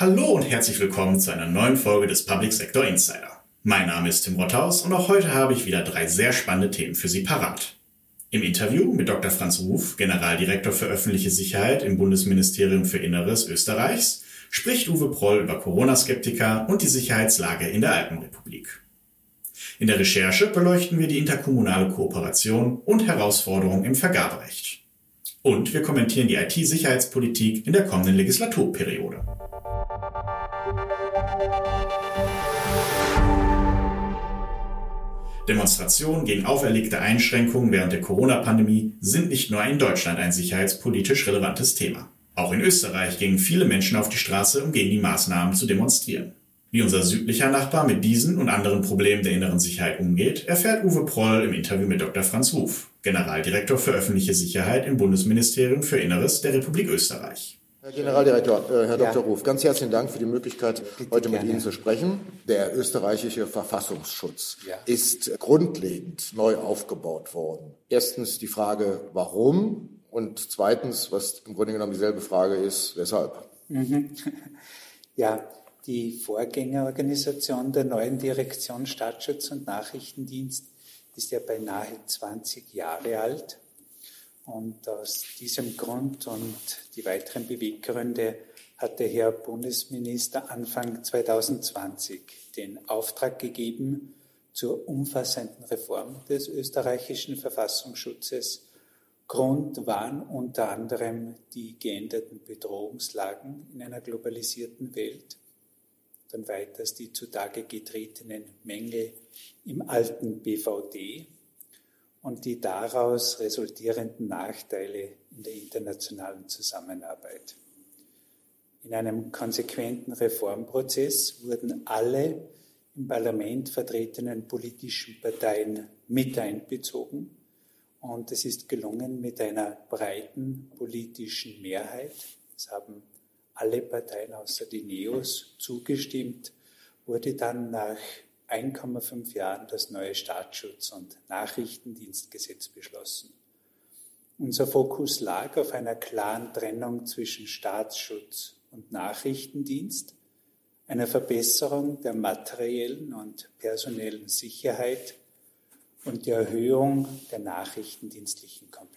Hallo und herzlich willkommen zu einer neuen Folge des Public Sector Insider. Mein Name ist Tim Rothaus und auch heute habe ich wieder drei sehr spannende Themen für Sie parat. Im Interview mit Dr. Franz Ruf, Generaldirektor für öffentliche Sicherheit im Bundesministerium für Inneres Österreichs, spricht Uwe Proll über Corona-Skeptiker und die Sicherheitslage in der Alpenrepublik. In der Recherche beleuchten wir die interkommunale Kooperation und Herausforderungen im Vergaberecht. Und wir kommentieren die IT-Sicherheitspolitik in der kommenden Legislaturperiode. Demonstrationen gegen auferlegte Einschränkungen während der Corona-Pandemie sind nicht nur in Deutschland ein sicherheitspolitisch relevantes Thema. Auch in Österreich gingen viele Menschen auf die Straße, um gegen die Maßnahmen zu demonstrieren. Wie unser südlicher Nachbar mit diesen und anderen Problemen der inneren Sicherheit umgeht, erfährt Uwe Proll im Interview mit Dr. Franz Ruf, Generaldirektor für öffentliche Sicherheit im Bundesministerium für Inneres der Republik Österreich. Herr Generaldirektor, äh, Herr Dr. Ruf, ganz herzlichen Dank für die Möglichkeit, heute mit. Ihnen zu sprechen. Der österreichische Verfassungsschutz ja. ist grundlegend neu aufgebaut worden. Erstens die Frage, warum? Und zweitens, was im Grunde genommen dieselbe Frage ist, weshalb? Mhm. Ja, die Vorgängerorganisation der neuen Direktion Staatsschutz und Nachrichtendienst ist ja beinahe 20 Jahre alt. Und aus diesem Grund und die weiteren Beweggründe hat der Herr Bundesminister Anfang 2020 den Auftrag gegeben zur umfassenden Reform des österreichischen Verfassungsschutzes. Grund waren unter anderem die geänderten Bedrohungslagen in einer globalisierten Welt, dann weiters die zutage getretenen Mängel im alten BVD und die daraus resultierenden Nachteile in der internationalen Zusammenarbeit. In einem konsequenten Reformprozess wurden alle im Parlament vertretenen politischen Parteien mit einbezogen und es ist gelungen mit einer breiten politischen Mehrheit. Es haben alle Parteien außer die Neos zugestimmt, wurde dann nach 1,5 Jahren das neue Staatsschutz- und Nachrichtendienstgesetz beschlossen. Unser Fokus lag auf einer klaren Trennung zwischen Staatsschutz und Nachrichtendienst, einer Verbesserung der materiellen und personellen Sicherheit und der Erhöhung der nachrichtendienstlichen Kompetenz.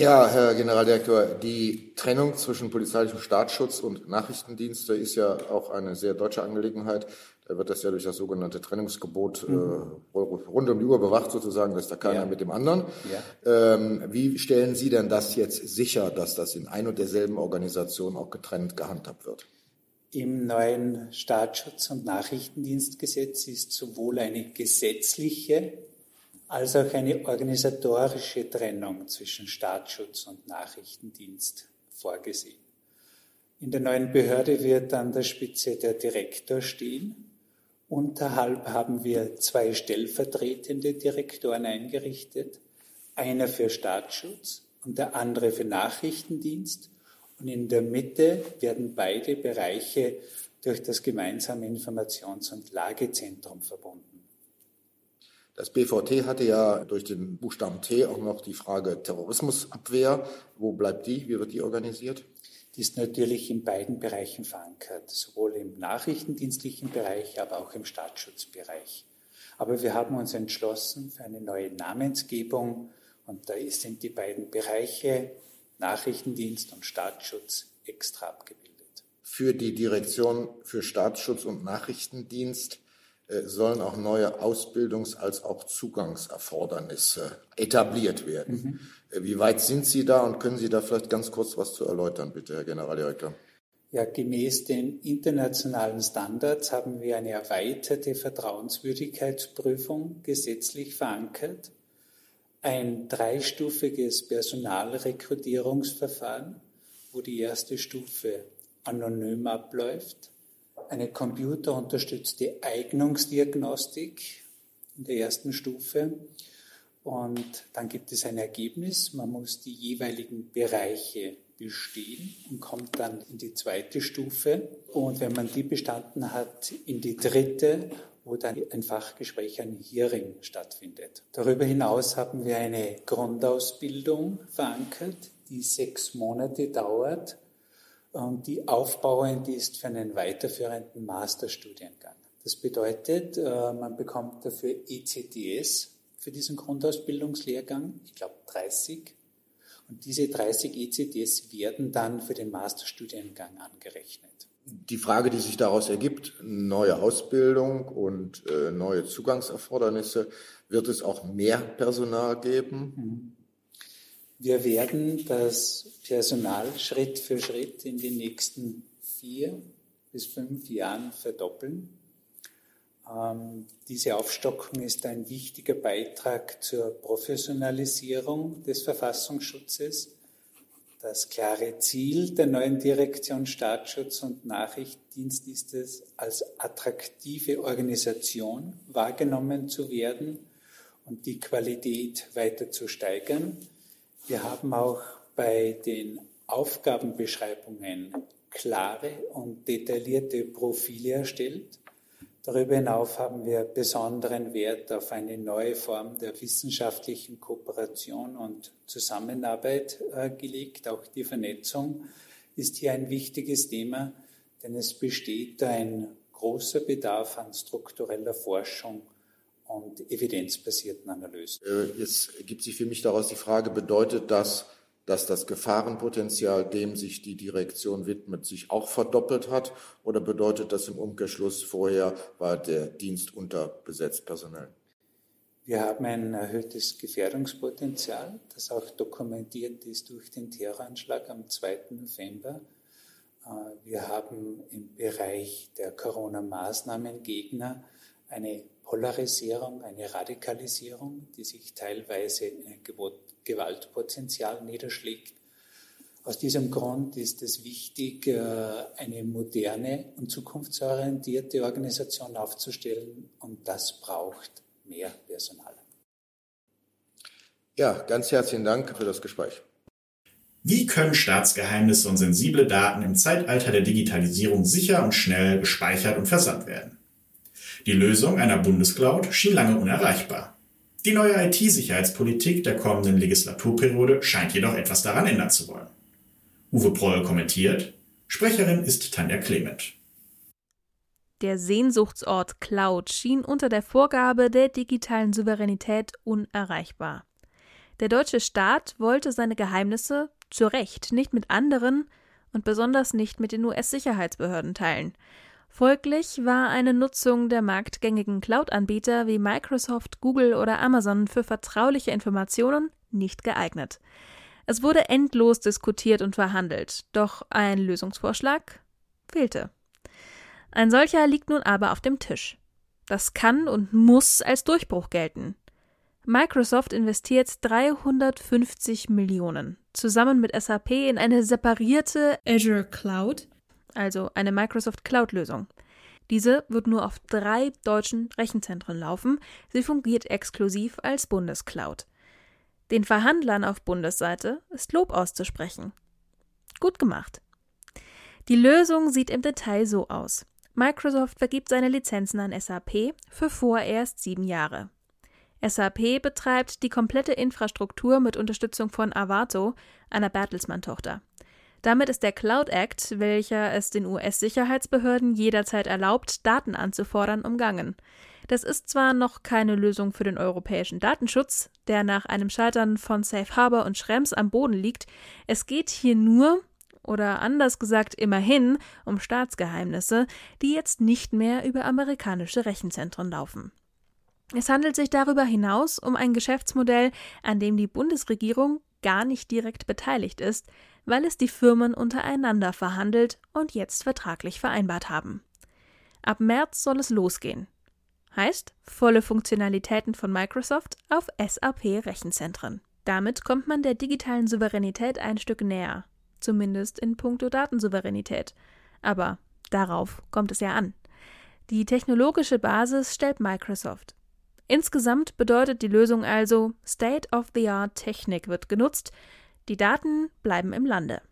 Ja, Herr Generaldirektor, die Trennung zwischen polizeilichem Staatsschutz und Nachrichtendienste ist ja auch eine sehr deutsche Angelegenheit. Da wird das ja durch das sogenannte Trennungsgebot äh, mhm. äh, rund um die Uhr bewacht sozusagen, dass da keiner ja. mit dem anderen. Ja. Ähm, wie stellen Sie denn das jetzt sicher, dass das in ein und derselben Organisation auch getrennt gehandhabt wird? Im neuen Staatsschutz- und Nachrichtendienstgesetz ist sowohl eine gesetzliche als auch eine organisatorische Trennung zwischen Staatsschutz und Nachrichtendienst vorgesehen. In der neuen Behörde wird an der Spitze der Direktor stehen. Unterhalb haben wir zwei stellvertretende Direktoren eingerichtet, einer für Staatsschutz und der andere für Nachrichtendienst. Und in der Mitte werden beide Bereiche durch das gemeinsame Informations- und Lagezentrum verbunden. Das BVT hatte ja durch den Buchstaben T auch noch die Frage Terrorismusabwehr. Wo bleibt die? Wie wird die organisiert? Die ist natürlich in beiden Bereichen verankert, sowohl im nachrichtendienstlichen Bereich, aber auch im Staatsschutzbereich. Aber wir haben uns entschlossen für eine neue Namensgebung und da sind die beiden Bereiche Nachrichtendienst und Staatsschutz extra abgebildet. Für die Direktion für Staatsschutz und Nachrichtendienst sollen auch neue Ausbildungs- als auch Zugangserfordernisse etabliert werden. Mhm. Äh, wie weit sind Sie da und können Sie da vielleicht ganz kurz was zu erläutern, bitte, Herr Generaldirektor? Ja, gemäß den internationalen Standards haben wir eine erweiterte Vertrauenswürdigkeitsprüfung gesetzlich verankert, ein dreistufiges Personalrekrutierungsverfahren, wo die erste Stufe anonym abläuft, eine computerunterstützte Eignungsdiagnostik in der ersten Stufe. Und dann gibt es ein Ergebnis. Man muss die jeweiligen Bereiche bestehen und kommt dann in die zweite Stufe. Und wenn man die bestanden hat, in die dritte, wo dann ein Fachgespräch, ein Hearing stattfindet. Darüber hinaus haben wir eine Grundausbildung verankert, die sechs Monate dauert die aufbauend ist für einen weiterführenden Masterstudiengang. Das bedeutet, äh, man bekommt dafür ECTS für diesen Grundausbildungslehrgang, ich glaube 30. Und diese 30 ECTS werden dann für den Masterstudiengang angerechnet. Die Frage, die sich daraus ergibt, neue Ausbildung und äh, neue Zugangserfordernisse, wird es auch mehr Personal geben? Mhm. Wir werden das Personal Schritt für Schritt in den nächsten vier bis fünf Jahren verdoppeln. Ähm, diese Aufstockung ist ein wichtiger Beitrag zur Professionalisierung des Verfassungsschutzes. Das klare Ziel der neuen Direktion Staatsschutz und Nachrichtendienst ist es, als attraktive Organisation wahrgenommen zu werden und die Qualität weiter zu steigern. Wir haben auch bei den Aufgabenbeschreibungen klare und detaillierte Profile erstellt. Darüber hinaus haben wir besonderen Wert auf eine neue Form der wissenschaftlichen Kooperation und Zusammenarbeit äh, gelegt. Auch die Vernetzung ist hier ein wichtiges Thema, denn es besteht ein großer Bedarf an struktureller Forschung und evidenzbasierten Analysen. Äh, jetzt ergibt sich für mich daraus die Frage, bedeutet das, dass das Gefahrenpotenzial, dem sich die Direktion widmet, sich auch verdoppelt hat? Oder bedeutet das im Umkehrschluss, vorher war der Dienst unterbesetzt personell? Wir haben ein erhöhtes Gefährdungspotenzial, das auch dokumentiert ist durch den Terroranschlag am 2. November. Äh, wir haben im Bereich der Corona-Maßnahmengegner eine Polarisierung, eine Radikalisierung, die sich teilweise in ein Gewaltpotenzial niederschlägt. Aus diesem Grund ist es wichtig, äh, eine moderne und zukunftsorientierte Organisation aufzustellen und das braucht mehr Personal. Ja, ganz herzlichen Dank für das Gespräch. Wie können Staatsgeheimnisse und sensible Daten im Zeitalter der Digitalisierung sicher und schnell gespeichert und versandt werden? Die Lösung einer Bundescloud schien lange unerreichbar. Die neue IT-Sicherheitspolitik der kommenden Legislaturperiode scheint jedoch etwas daran ändern zu wollen. Uwe Proll kommentiert, Sprecherin ist Tanja Clement. Der Sehnsuchtsort Cloud schien unter der Vorgabe der digitalen Souveränität unerreichbar. Der deutsche Staat wollte seine Geheimnisse zu Recht nicht mit anderen und besonders nicht mit den US-Sicherheitsbehörden teilen. Folglich war eine Nutzung der marktgängigen Cloud-Anbieter wie Microsoft, Google oder Amazon für vertrauliche Informationen nicht geeignet. Es wurde endlos diskutiert und verhandelt, doch ein Lösungsvorschlag fehlte. Ein solcher liegt nun aber auf dem Tisch. Das kann und muss als Durchbruch gelten. Microsoft investiert 350 Millionen zusammen mit SAP in eine separierte Azure Cloud, also eine Microsoft Cloud-Lösung. Diese wird nur auf drei deutschen Rechenzentren laufen. Sie fungiert exklusiv als Bundescloud. Den Verhandlern auf Bundesseite ist Lob auszusprechen. Gut gemacht. Die Lösung sieht im Detail so aus. Microsoft vergibt seine Lizenzen an SAP für vorerst sieben Jahre. SAP betreibt die komplette Infrastruktur mit Unterstützung von Avato, einer Bertelsmann-Tochter. Damit ist der Cloud Act, welcher es den US-Sicherheitsbehörden jederzeit erlaubt, Daten anzufordern, umgangen. Das ist zwar noch keine Lösung für den europäischen Datenschutz, der nach einem Scheitern von Safe Harbor und Schrems am Boden liegt, es geht hier nur, oder anders gesagt immerhin, um Staatsgeheimnisse, die jetzt nicht mehr über amerikanische Rechenzentren laufen. Es handelt sich darüber hinaus um ein Geschäftsmodell, an dem die Bundesregierung gar nicht direkt beteiligt ist, weil es die Firmen untereinander verhandelt und jetzt vertraglich vereinbart haben. Ab März soll es losgehen. Heißt volle Funktionalitäten von Microsoft auf SAP-Rechenzentren. Damit kommt man der digitalen Souveränität ein Stück näher, zumindest in puncto Datensouveränität. Aber darauf kommt es ja an. Die technologische Basis stellt Microsoft. Insgesamt bedeutet die Lösung also, State-of-the-Art Technik wird genutzt, die Daten bleiben im Lande.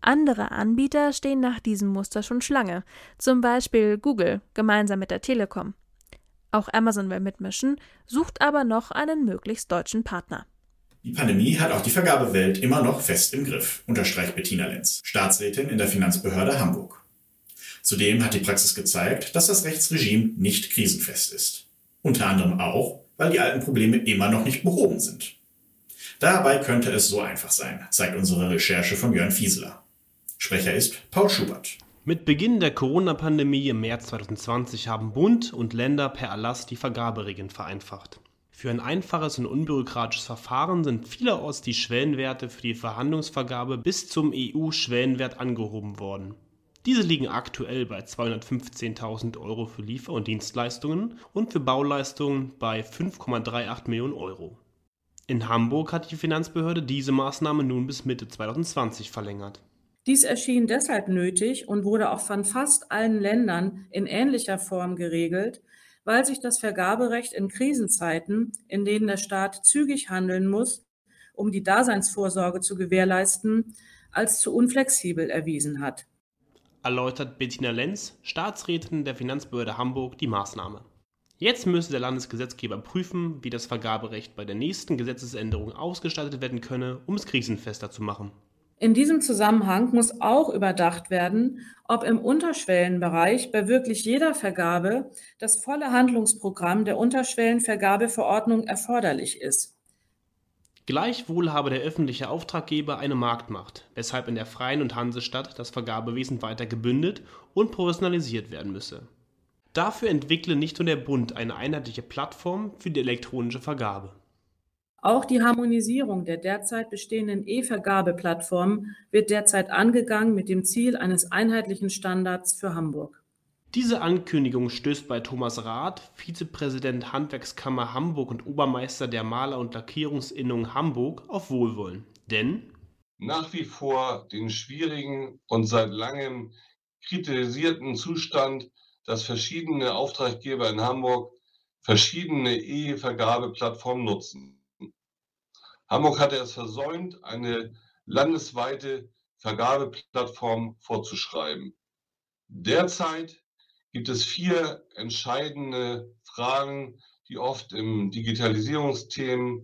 Andere Anbieter stehen nach diesem Muster schon Schlange, zum Beispiel Google gemeinsam mit der Telekom. Auch Amazon will mitmischen, sucht aber noch einen möglichst deutschen Partner. Die Pandemie hat auch die Vergabewelt immer noch fest im Griff, unterstreicht Bettina Lenz, Staatsrätin in der Finanzbehörde Hamburg. Zudem hat die Praxis gezeigt, dass das Rechtsregime nicht krisenfest ist. Unter anderem auch, weil die alten Probleme immer noch nicht behoben sind. Dabei könnte es so einfach sein, zeigt unsere Recherche von Jörn Fieseler. Sprecher ist Paul Schubert. Mit Beginn der Corona-Pandemie im März 2020 haben Bund und Länder per Erlass die Vergaberegeln vereinfacht. Für ein einfaches und unbürokratisches Verfahren sind vielerorts die Schwellenwerte für die Verhandlungsvergabe bis zum EU-Schwellenwert angehoben worden. Diese liegen aktuell bei 215.000 Euro für Liefer- und Dienstleistungen und für Bauleistungen bei 5,38 Millionen Euro. In Hamburg hat die Finanzbehörde diese Maßnahme nun bis Mitte 2020 verlängert. Dies erschien deshalb nötig und wurde auch von fast allen Ländern in ähnlicher Form geregelt, weil sich das Vergaberecht in Krisenzeiten, in denen der Staat zügig handeln muss, um die Daseinsvorsorge zu gewährleisten, als zu unflexibel erwiesen hat. Erläutert Bettina Lenz, Staatsrätin der Finanzbehörde Hamburg, die Maßnahme. Jetzt müsse der Landesgesetzgeber prüfen, wie das Vergaberecht bei der nächsten Gesetzesänderung ausgestaltet werden könne, um es krisenfester zu machen. In diesem Zusammenhang muss auch überdacht werden, ob im Unterschwellenbereich bei wirklich jeder Vergabe das volle Handlungsprogramm der Unterschwellenvergabeverordnung erforderlich ist. Gleichwohl habe der öffentliche Auftraggeber eine Marktmacht, weshalb in der Freien und Hansestadt das Vergabewesen weiter gebündelt und professionalisiert werden müsse. Dafür entwickle nicht nur der Bund eine einheitliche Plattform für die elektronische Vergabe. Auch die Harmonisierung der derzeit bestehenden E-Vergabeplattformen wird derzeit angegangen mit dem Ziel eines einheitlichen Standards für Hamburg. Diese Ankündigung stößt bei Thomas Rath, Vizepräsident Handwerkskammer Hamburg und Obermeister der Maler- und Lackierungsinnung Hamburg, auf Wohlwollen. Denn nach wie vor den schwierigen und seit langem kritisierten Zustand, dass verschiedene Auftraggeber in Hamburg verschiedene E-Vergabeplattformen nutzen. Hamburg hatte es versäumt, eine landesweite Vergabeplattform vorzuschreiben. Derzeit gibt es vier entscheidende Fragen, die oft im Digitalisierungsthemen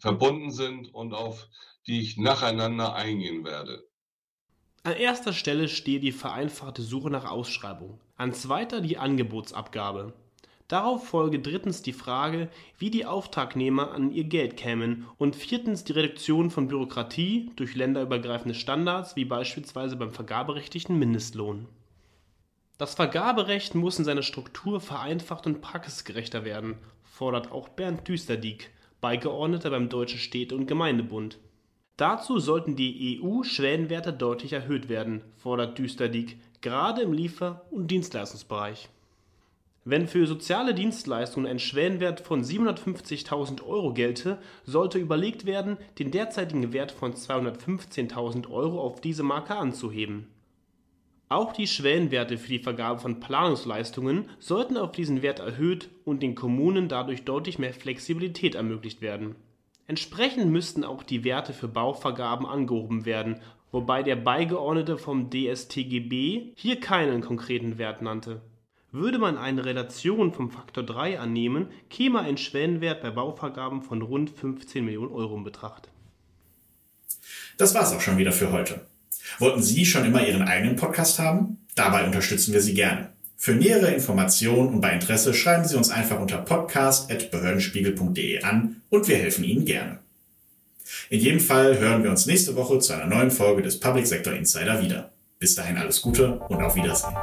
verbunden sind und auf die ich nacheinander eingehen werde. An erster Stelle steht die vereinfachte Suche nach Ausschreibung, an zweiter die Angebotsabgabe, Darauf folge drittens die Frage, wie die Auftragnehmer an ihr Geld kämen und viertens die Reduktion von Bürokratie durch länderübergreifende Standards wie beispielsweise beim vergaberechtlichen Mindestlohn. Das Vergaberecht muss in seiner Struktur vereinfacht und praxisgerechter werden, fordert auch Bernd Düsterdieck, Beigeordneter beim Deutschen Städte- und Gemeindebund. Dazu sollten die EU-Schwellenwerte deutlich erhöht werden, fordert Düsterdieck, gerade im Liefer- und Dienstleistungsbereich. Wenn für soziale Dienstleistungen ein Schwellenwert von 750.000 Euro gelte, sollte überlegt werden, den derzeitigen Wert von 215.000 Euro auf diese Marke anzuheben. Auch die Schwellenwerte für die Vergabe von Planungsleistungen sollten auf diesen Wert erhöht und den Kommunen dadurch deutlich mehr Flexibilität ermöglicht werden. Entsprechend müssten auch die Werte für Bauvergaben angehoben werden, wobei der Beigeordnete vom DSTGB hier keinen konkreten Wert nannte würde man eine Relation vom Faktor 3 annehmen, käme ein Schwellenwert bei Bauvergaben von rund 15 Millionen Euro in Betracht. Das war's auch schon wieder für heute. Wollten Sie schon immer Ihren eigenen Podcast haben? Dabei unterstützen wir Sie gerne. Für nähere Informationen und bei Interesse schreiben Sie uns einfach unter podcast.behördenspiegel.de an und wir helfen Ihnen gerne. In jedem Fall hören wir uns nächste Woche zu einer neuen Folge des Public Sector Insider wieder. Bis dahin alles Gute und auf Wiedersehen.